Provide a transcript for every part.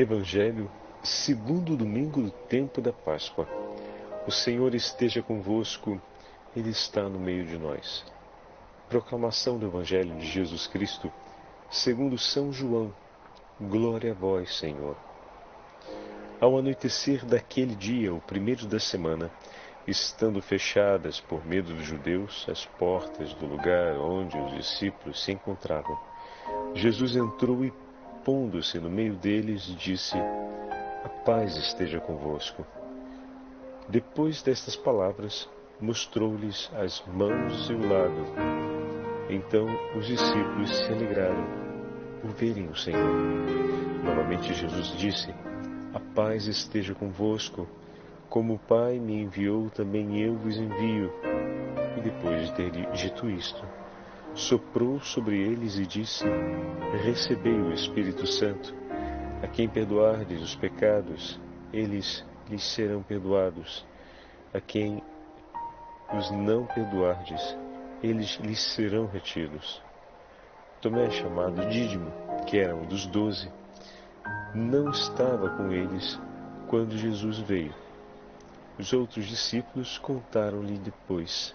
Evangelho, segundo domingo do tempo da Páscoa. O Senhor esteja convosco, Ele está no meio de nós. Proclamação do Evangelho de Jesus Cristo, segundo São João. Glória a vós, Senhor. Ao anoitecer daquele dia, o primeiro da semana, estando fechadas por medo dos judeus as portas do lugar onde os discípulos se encontravam, Jesus entrou e pondo-se no meio deles, disse: A paz esteja convosco. Depois destas palavras, mostrou-lhes as mãos e o lado. Então os discípulos se alegraram por verem o Senhor. Novamente Jesus disse: A paz esteja convosco. Como o Pai me enviou, também eu vos envio. E depois de ter dito isto, soprou sobre eles e disse: Recebei o Espírito Santo. A quem perdoardes os pecados, eles lhes serão perdoados. A quem os não perdoardes, eles lhes serão retidos. Tomé, chamado Dídimo, que era um dos doze, não estava com eles quando Jesus veio. Os outros discípulos contaram-lhe depois: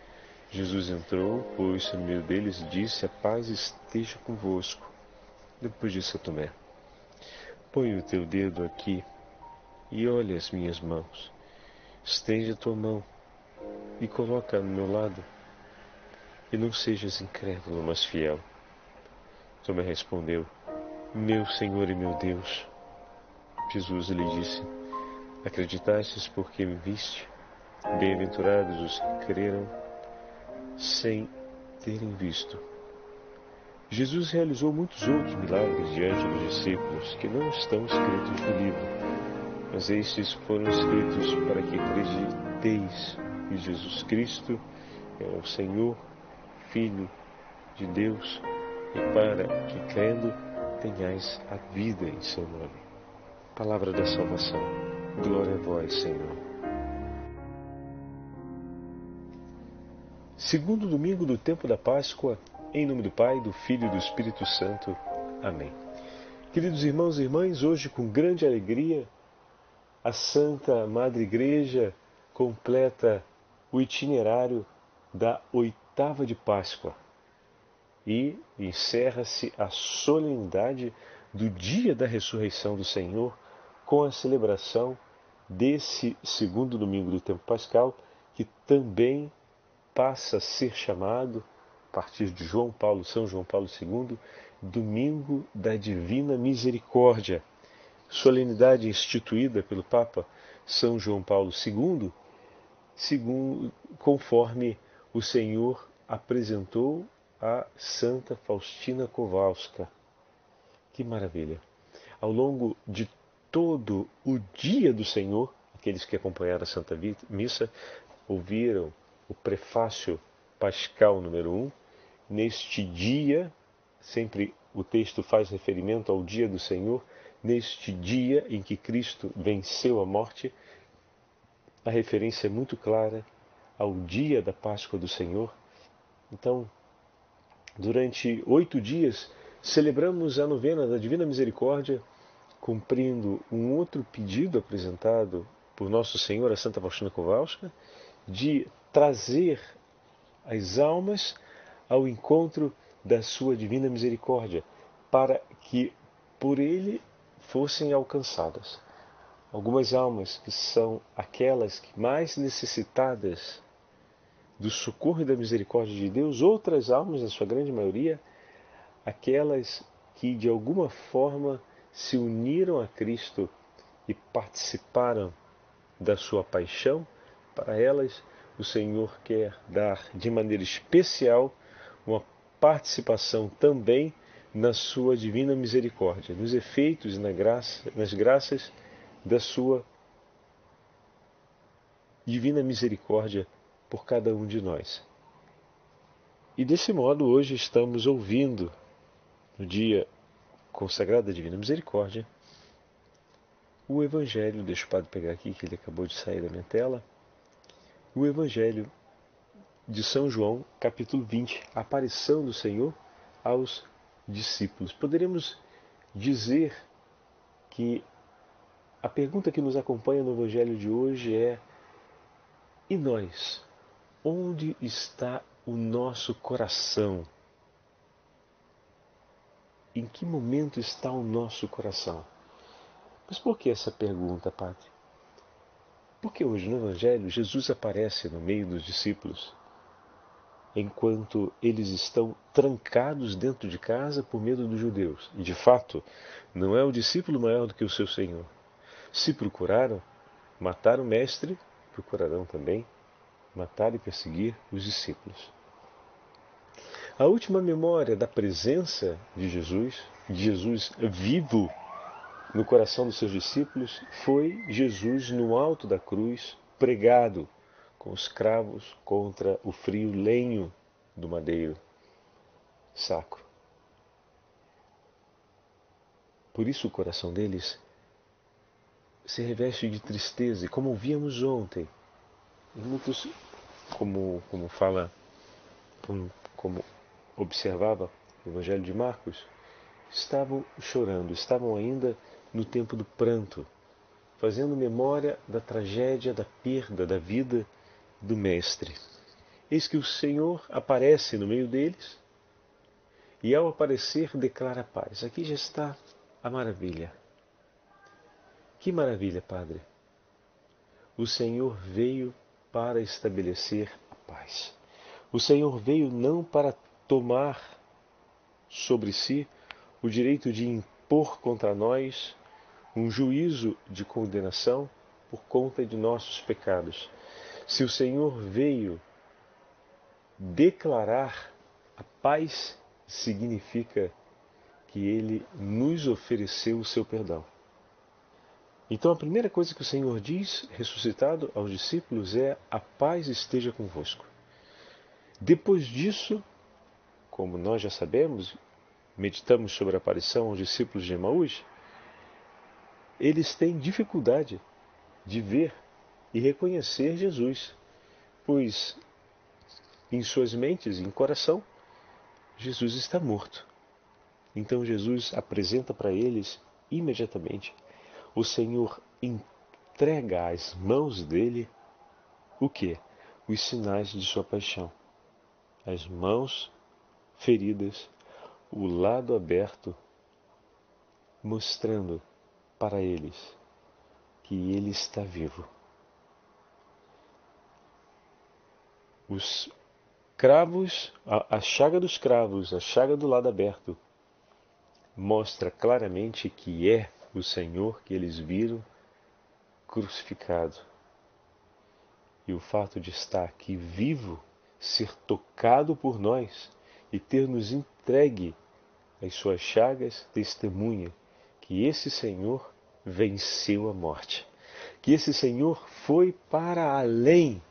Jesus entrou, pôs-se no meio deles e disse: A paz esteja convosco. Depois disse a Tomé: Põe o teu dedo aqui e olha as minhas mãos. Estende a tua mão e coloca no meu lado. E não sejas incrédulo, mas fiel. Tomé respondeu: Meu Senhor e meu Deus. Jesus lhe disse: Acreditastes porque me viste? Bem-aventurados os que creram sem terem visto. Jesus realizou muitos outros milagres diante dos discípulos que não estão escritos no livro, mas estes foram escritos para que acrediteis que Jesus Cristo é o Senhor, Filho de Deus, e para que, crendo, tenhais a vida em seu nome. Palavra da salvação. Glória a vós, Senhor. Segundo domingo do tempo da Páscoa, em nome do Pai, do Filho e do Espírito Santo. Amém. Queridos irmãos e irmãs, hoje com grande alegria, a Santa Madre Igreja completa o itinerário da oitava de Páscoa e encerra-se a solenidade do dia da ressurreição do Senhor com a celebração desse segundo domingo do tempo pascal, que também passa a ser chamado, a partir de João Paulo, São João Paulo II, Domingo da Divina Misericórdia, solenidade instituída pelo Papa São João Paulo II, segundo, conforme o Senhor apresentou a Santa Faustina Kowalska. Que maravilha! Ao longo de todo o dia do Senhor, aqueles que acompanharam a Santa Missa ouviram o prefácio pascal número 1. Um, neste dia, sempre o texto faz referimento ao dia do Senhor, neste dia em que Cristo venceu a morte, a referência é muito clara ao dia da Páscoa do Senhor. Então, durante oito dias, celebramos a novena da Divina Misericórdia, cumprindo um outro pedido apresentado por Nosso Senhor a Santa Faustina Kowalska, de trazer as almas ao encontro da sua divina misericórdia, para que por ele fossem alcançadas. Algumas almas que são aquelas que mais necessitadas do socorro e da misericórdia de Deus, outras almas, na sua grande maioria, aquelas que de alguma forma se uniram a Cristo e participaram da sua paixão, para elas o Senhor quer dar de maneira especial uma participação também na sua divina misericórdia, nos efeitos e na graça, nas graças da sua divina misericórdia por cada um de nós. E desse modo, hoje estamos ouvindo, no dia consagrado à Divina Misericórdia, o Evangelho, deixa o padre pegar aqui que ele acabou de sair da minha tela, o Evangelho de São João, capítulo 20, a aparição do Senhor aos discípulos. Poderíamos dizer que a pergunta que nos acompanha no Evangelho de hoje é: e nós? Onde está o nosso coração? Em que momento está o nosso coração? Mas por que essa pergunta, Padre? Porque hoje no Evangelho Jesus aparece no meio dos discípulos enquanto eles estão trancados dentro de casa por medo dos judeus. E de fato, não é o discípulo maior do que o seu Senhor. Se procuraram matar o Mestre, procurarão também matar e perseguir os discípulos. A última memória da presença de Jesus, de Jesus vivo no coração dos seus discípulos, foi Jesus no alto da cruz, pregado com os cravos contra o frio lenho do madeiro sacro. Por isso o coração deles se reveste de tristeza, e como víamos ontem, muitos, como, como fala, como, como observava o Evangelho de Marcos, estavam chorando, estavam ainda no tempo do pranto, fazendo memória da tragédia, da perda da vida do Mestre. Eis que o Senhor aparece no meio deles e, ao aparecer, declara paz. Aqui já está a maravilha. Que maravilha, Padre! O Senhor veio para estabelecer a paz. O Senhor veio não para tomar sobre si o direito de impor contra nós um juízo de condenação por conta de nossos pecados, se o Senhor veio declarar a paz, significa que ele nos ofereceu o seu perdão. Então a primeira coisa que o Senhor diz, ressuscitado aos discípulos, é: a paz esteja convosco. Depois disso, como nós já sabemos, meditamos sobre a aparição aos discípulos de Emaús, eles têm dificuldade de ver e reconhecer Jesus, pois em suas mentes e em coração, Jesus está morto. Então Jesus apresenta para eles imediatamente. O Senhor entrega às mãos dele o que? Os sinais de sua paixão. As mãos feridas, o lado aberto, mostrando para eles que ele está vivo. os cravos, a, a chaga dos cravos, a chaga do lado aberto, mostra claramente que é o Senhor que eles viram crucificado. E o fato de estar aqui vivo, ser tocado por nós e ter nos entregue as suas chagas, testemunha que esse Senhor venceu a morte. Que esse Senhor foi para além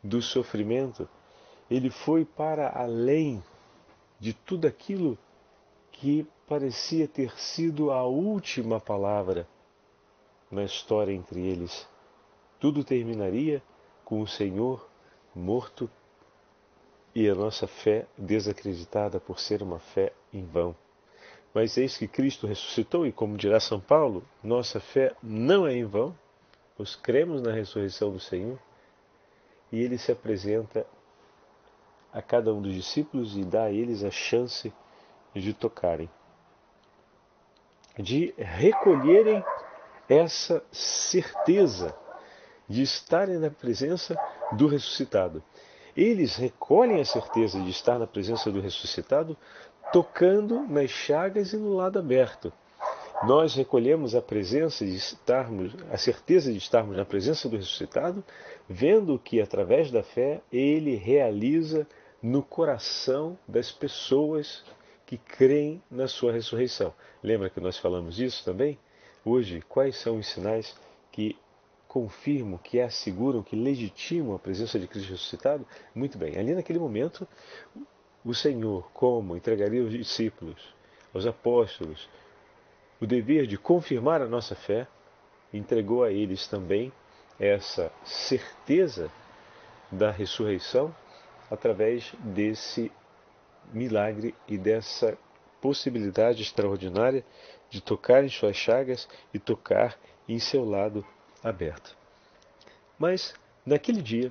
do sofrimento, ele foi para além de tudo aquilo que parecia ter sido a última palavra na história entre eles. Tudo terminaria com o Senhor morto e a nossa fé desacreditada por ser uma fé em vão. Mas eis que Cristo ressuscitou e, como dirá São Paulo, nossa fé não é em vão, pois cremos na ressurreição do Senhor e ele se apresenta a cada um dos discípulos e dá a eles a chance de tocarem, de recolherem essa certeza de estarem na presença do ressuscitado. Eles recolhem a certeza de estar na presença do ressuscitado tocando nas chagas e no lado aberto nós recolhemos a presença de estarmos, a certeza de estarmos na presença do ressuscitado, vendo que através da fé ele realiza no coração das pessoas que creem na sua ressurreição. Lembra que nós falamos isso também? Hoje, quais são os sinais que confirmam, que asseguram, que legitimam a presença de Cristo ressuscitado? Muito bem, ali naquele momento, o Senhor, como entregaria aos discípulos, aos apóstolos, o dever de confirmar a nossa fé, entregou a eles também essa certeza da ressurreição através desse milagre e dessa possibilidade extraordinária de tocar em suas chagas e tocar em seu lado aberto. Mas naquele dia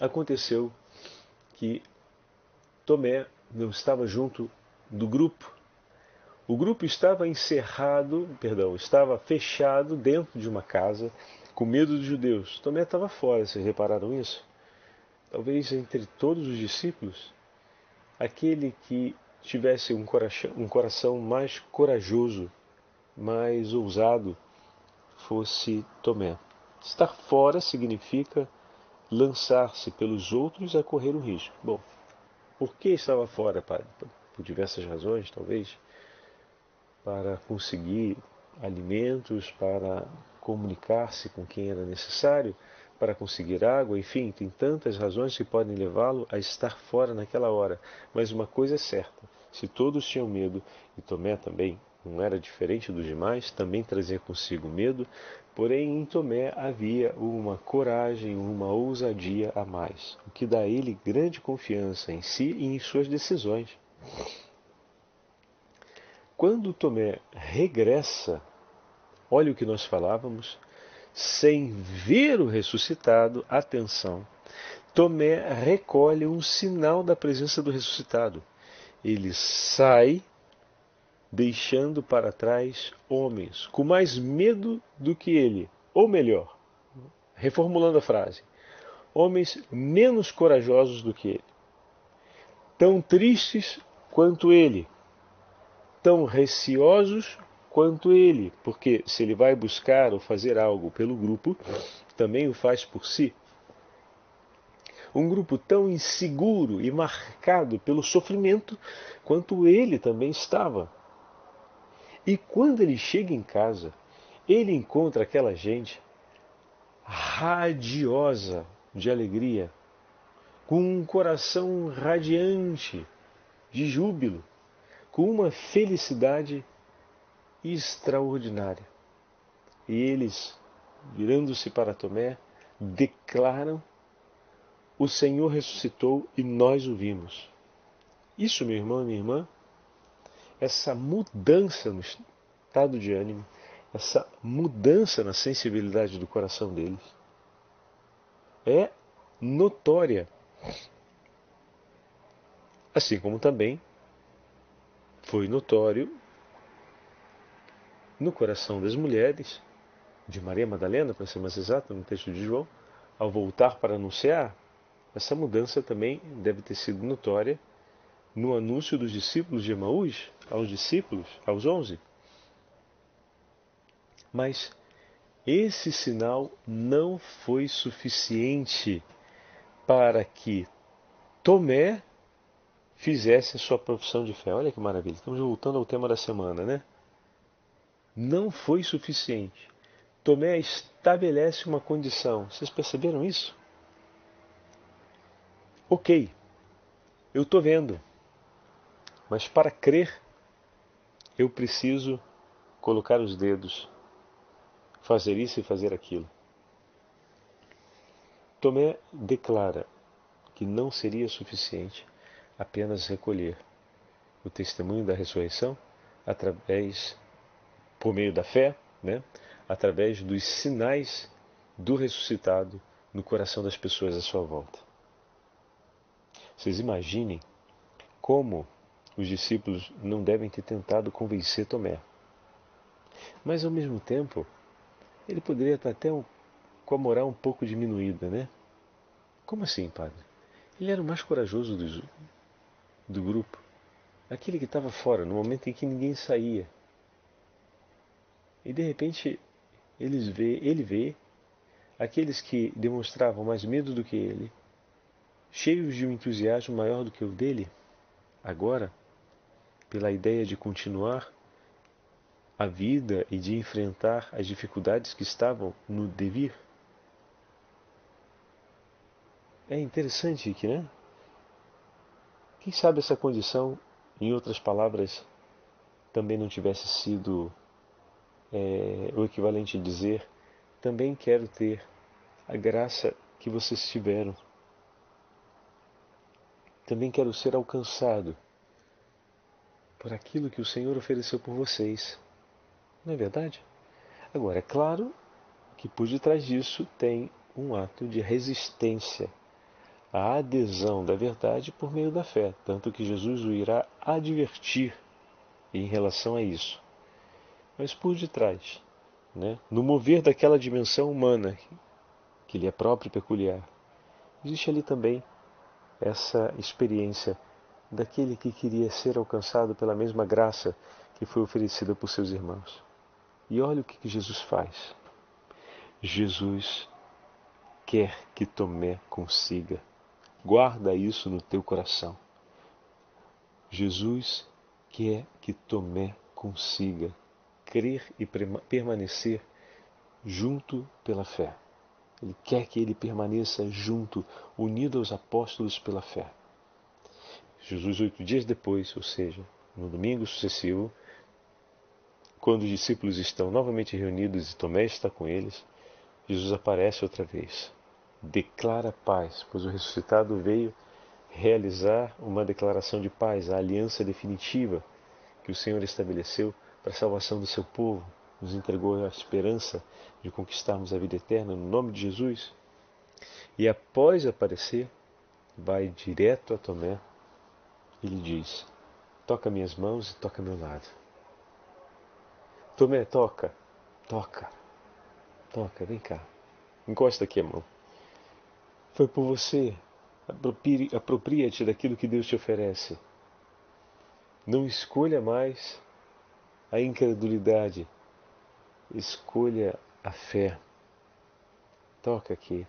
aconteceu que Tomé não estava junto do grupo. O grupo estava encerrado, perdão, estava fechado dentro de uma casa com medo dos judeus. Tomé estava fora, vocês repararam isso? Talvez entre todos os discípulos, aquele que tivesse um coração, um coração mais corajoso, mais ousado, fosse Tomé. Estar fora significa lançar-se pelos outros a correr o risco. Bom, por que estava fora, padre? Por diversas razões, talvez. Para conseguir alimentos, para comunicar-se com quem era necessário, para conseguir água, enfim, tem tantas razões que podem levá-lo a estar fora naquela hora. Mas uma coisa é certa: se todos tinham medo, e Tomé também não era diferente dos demais, também trazia consigo medo, porém em Tomé havia uma coragem, uma ousadia a mais, o que dá a ele grande confiança em si e em suas decisões. Quando Tomé regressa, olha o que nós falávamos, sem ver o ressuscitado, atenção, Tomé recolhe um sinal da presença do ressuscitado. Ele sai deixando para trás homens com mais medo do que ele, ou melhor, reformulando a frase, homens menos corajosos do que ele, tão tristes quanto ele, tão receosos quanto ele, porque se ele vai buscar ou fazer algo pelo grupo, também o faz por si. Um grupo tão inseguro e marcado pelo sofrimento quanto ele também estava. E quando ele chega em casa, ele encontra aquela gente radiosa de alegria, com um coração radiante de júbilo, com uma felicidade extraordinária. E eles, virando-se para Tomé, declaram: O Senhor ressuscitou e nós o vimos. Isso, meu irmão e minha irmã, essa mudança no estado de ânimo, essa mudança na sensibilidade do coração deles é notória. Assim como também foi notório no coração das mulheres, de Maria Madalena, para ser mais exato, no texto de João, ao voltar para anunciar, essa mudança também deve ter sido notória no anúncio dos discípulos de Emaús aos discípulos, aos onze. Mas esse sinal não foi suficiente para que Tomé fizesse a sua profissão de fé. Olha que maravilha, estamos voltando ao tema da semana, né? Não foi suficiente. Tomé estabelece uma condição. Vocês perceberam isso? Ok, eu estou vendo, mas para crer, eu preciso colocar os dedos, fazer isso e fazer aquilo. Tomé declara que não seria suficiente apenas recolher o testemunho da ressurreição através, por meio da fé, né, através dos sinais do ressuscitado no coração das pessoas à sua volta. Vocês imaginem como os discípulos não devem ter tentado convencer Tomé. Mas ao mesmo tempo, ele poderia estar até um, com a moral um pouco diminuída, né? Como assim, padre? Ele era o mais corajoso do, do grupo, aquele que estava fora, no momento em que ninguém saía. E de repente eles vê, ele vê aqueles que demonstravam mais medo do que ele, cheios de um entusiasmo maior do que o dele, agora pela ideia de continuar a vida e de enfrentar as dificuldades que estavam no devir. É interessante que, né? Quem sabe essa condição, em outras palavras, também não tivesse sido é, o equivalente a dizer: também quero ter a graça que vocês tiveram. Também quero ser alcançado por aquilo que o Senhor ofereceu por vocês. Não é verdade? Agora, é claro que por detrás disso tem um ato de resistência à adesão da verdade por meio da fé, tanto que Jesus o irá advertir em relação a isso. Mas por detrás, né, no mover daquela dimensão humana que lhe é própria e peculiar, existe ali também essa experiência daquele que queria ser alcançado pela mesma graça que foi oferecida por seus irmãos. E olha o que Jesus faz. Jesus quer que Tomé consiga. Guarda isso no teu coração. Jesus quer que Tomé consiga crer e permanecer junto pela fé. Ele quer que ele permaneça junto, unido aos apóstolos pela fé. Jesus, oito dias depois, ou seja, no domingo sucessivo, quando os discípulos estão novamente reunidos e Tomé está com eles, Jesus aparece outra vez. Declara paz, pois o ressuscitado veio realizar uma declaração de paz, a aliança definitiva que o Senhor estabeleceu para a salvação do seu povo, nos entregou a esperança de conquistarmos a vida eterna no nome de Jesus. E após aparecer, vai direto a Tomé e lhe diz: Toca minhas mãos e toca meu lado. Tomé, toca, toca, toca, vem cá. Encosta aqui a mão. Foi por você. Apropria-te daquilo que Deus te oferece. Não escolha mais a incredulidade. Escolha a fé. Toca aqui.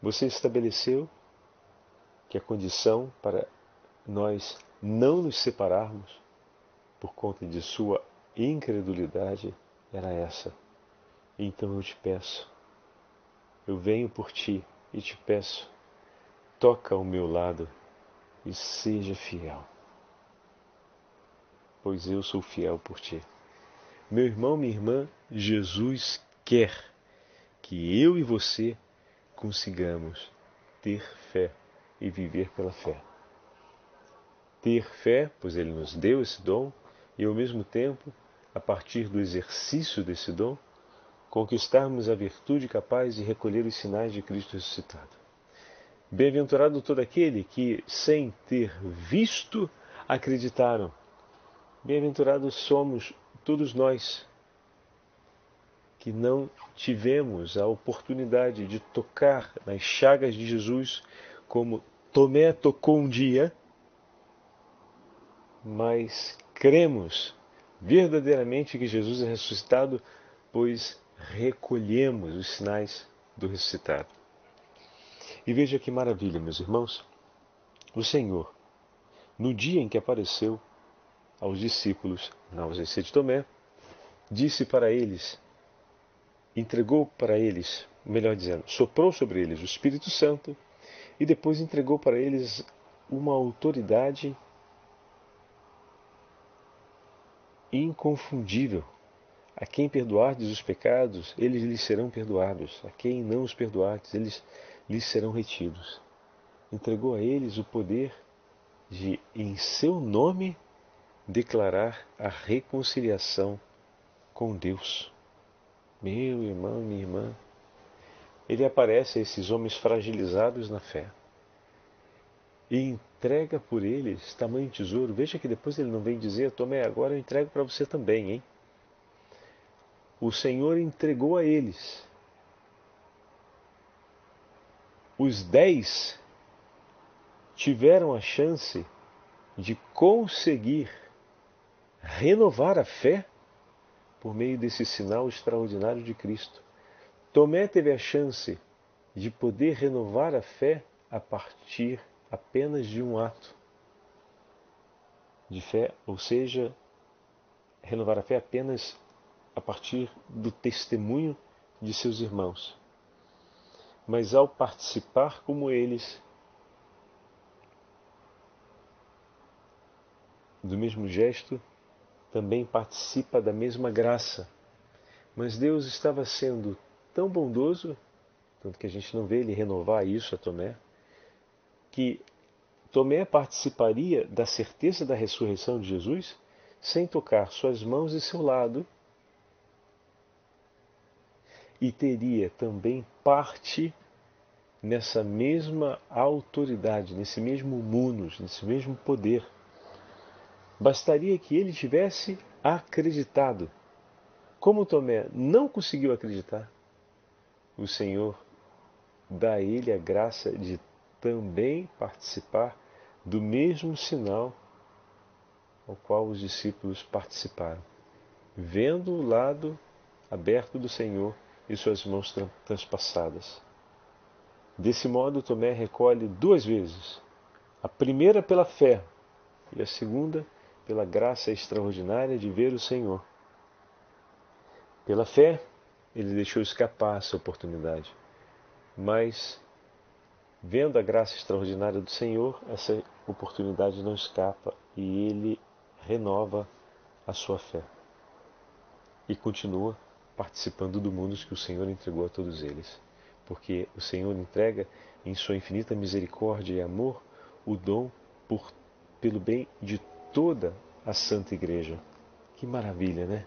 Você estabeleceu que a condição para nós não nos separarmos por conta de sua incredulidade era essa. Então eu te peço, eu venho por ti e te peço, toca ao meu lado e seja fiel, pois eu sou fiel por ti. Meu irmão, minha irmã, Jesus quer que eu e você consigamos ter fé e viver pela fé. Ter fé, pois Ele nos deu esse dom, e ao mesmo tempo a partir do exercício desse dom, conquistarmos a virtude capaz de recolher os sinais de Cristo ressuscitado. Bem-aventurado todo aquele que, sem ter visto, acreditaram. Bem-aventurados somos todos nós que não tivemos a oportunidade de tocar nas chagas de Jesus como Tomé tocou um dia, mas cremos verdadeiramente que Jesus é ressuscitado, pois recolhemos os sinais do ressuscitado. E veja que maravilha, meus irmãos. O Senhor, no dia em que apareceu aos discípulos, na ausência de Tomé, disse para eles, entregou para eles, melhor dizendo, soprou sobre eles o Espírito Santo e depois entregou para eles uma autoridade inconfundível. A quem perdoardes os pecados, eles lhes serão perdoados. A quem não os perdoardes, eles lhes serão retidos. Entregou a eles o poder de, em seu nome, declarar a reconciliação com Deus. Meu irmão, minha irmã, ele aparece a esses homens fragilizados na fé e entrega por eles tamanho tesouro. Veja que depois ele não vem dizer, Tomé, agora eu entrego para você também, hein? O Senhor entregou a eles. Os dez tiveram a chance de conseguir renovar a fé por meio desse sinal extraordinário de Cristo. Tomé teve a chance de poder renovar a fé a partir apenas de um ato de fé, ou seja, renovar a fé apenas a partir do testemunho de seus irmãos, mas ao participar como eles do mesmo gesto, também participa da mesma graça. Mas Deus estava sendo tão bondoso, tanto que a gente não vê ele renovar isso a Tomé, que Tomé participaria da certeza da ressurreição de Jesus sem tocar suas mãos e seu lado e teria também parte nessa mesma autoridade, nesse mesmo munus, nesse mesmo poder. Bastaria que ele tivesse acreditado. Como Tomé não conseguiu acreditar, o Senhor dá a ele a graça de também participar do mesmo sinal ao qual os discípulos participaram, vendo o lado aberto do Senhor e suas mãos transpassadas. Desse modo, Tomé recolhe duas vezes: a primeira pela fé e a segunda pela graça extraordinária de ver o Senhor. Pela fé, ele deixou escapar essa oportunidade, mas vendo a graça extraordinária do Senhor, essa oportunidade não escapa e ele renova a sua fé e continua participando do mundo que o Senhor entregou a todos eles. Porque o Senhor entrega, em sua infinita misericórdia e amor, o dom por, pelo bem de toda a Santa Igreja. Que maravilha, né?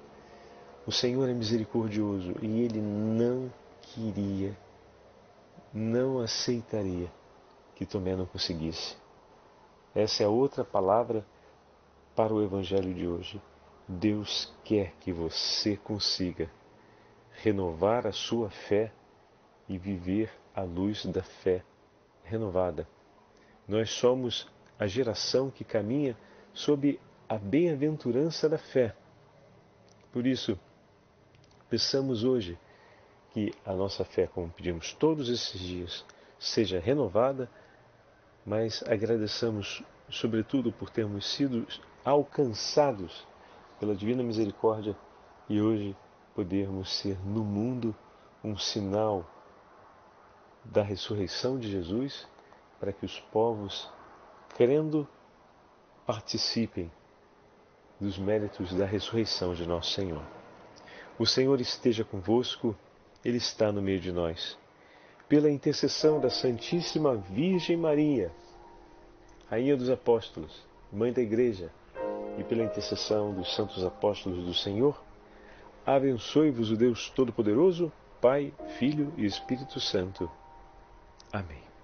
O Senhor é misericordioso e ele não queria, não aceitaria que Tomé não conseguisse. Essa é outra palavra para o Evangelho de hoje. Deus quer que você consiga renovar a sua fé e viver à luz da fé renovada. Nós somos a geração que caminha sob a bem-aventurança da fé. Por isso, peçamos hoje que a nossa fé, como pedimos todos esses dias, seja renovada, mas agradeçamos, sobretudo, por termos sido alcançados pela divina misericórdia e hoje podermos ser no mundo um sinal da ressurreição de Jesus, para que os povos, crendo, participem dos méritos da ressurreição de nosso Senhor. O Senhor esteja convosco, Ele está no meio de nós. Pela intercessão da Santíssima Virgem Maria, Rainha dos Apóstolos, Mãe da Igreja, e pela intercessão dos santos apóstolos do Senhor, abençoe-vos o Deus Todo-Poderoso, Pai, Filho e Espírito Santo. Amém.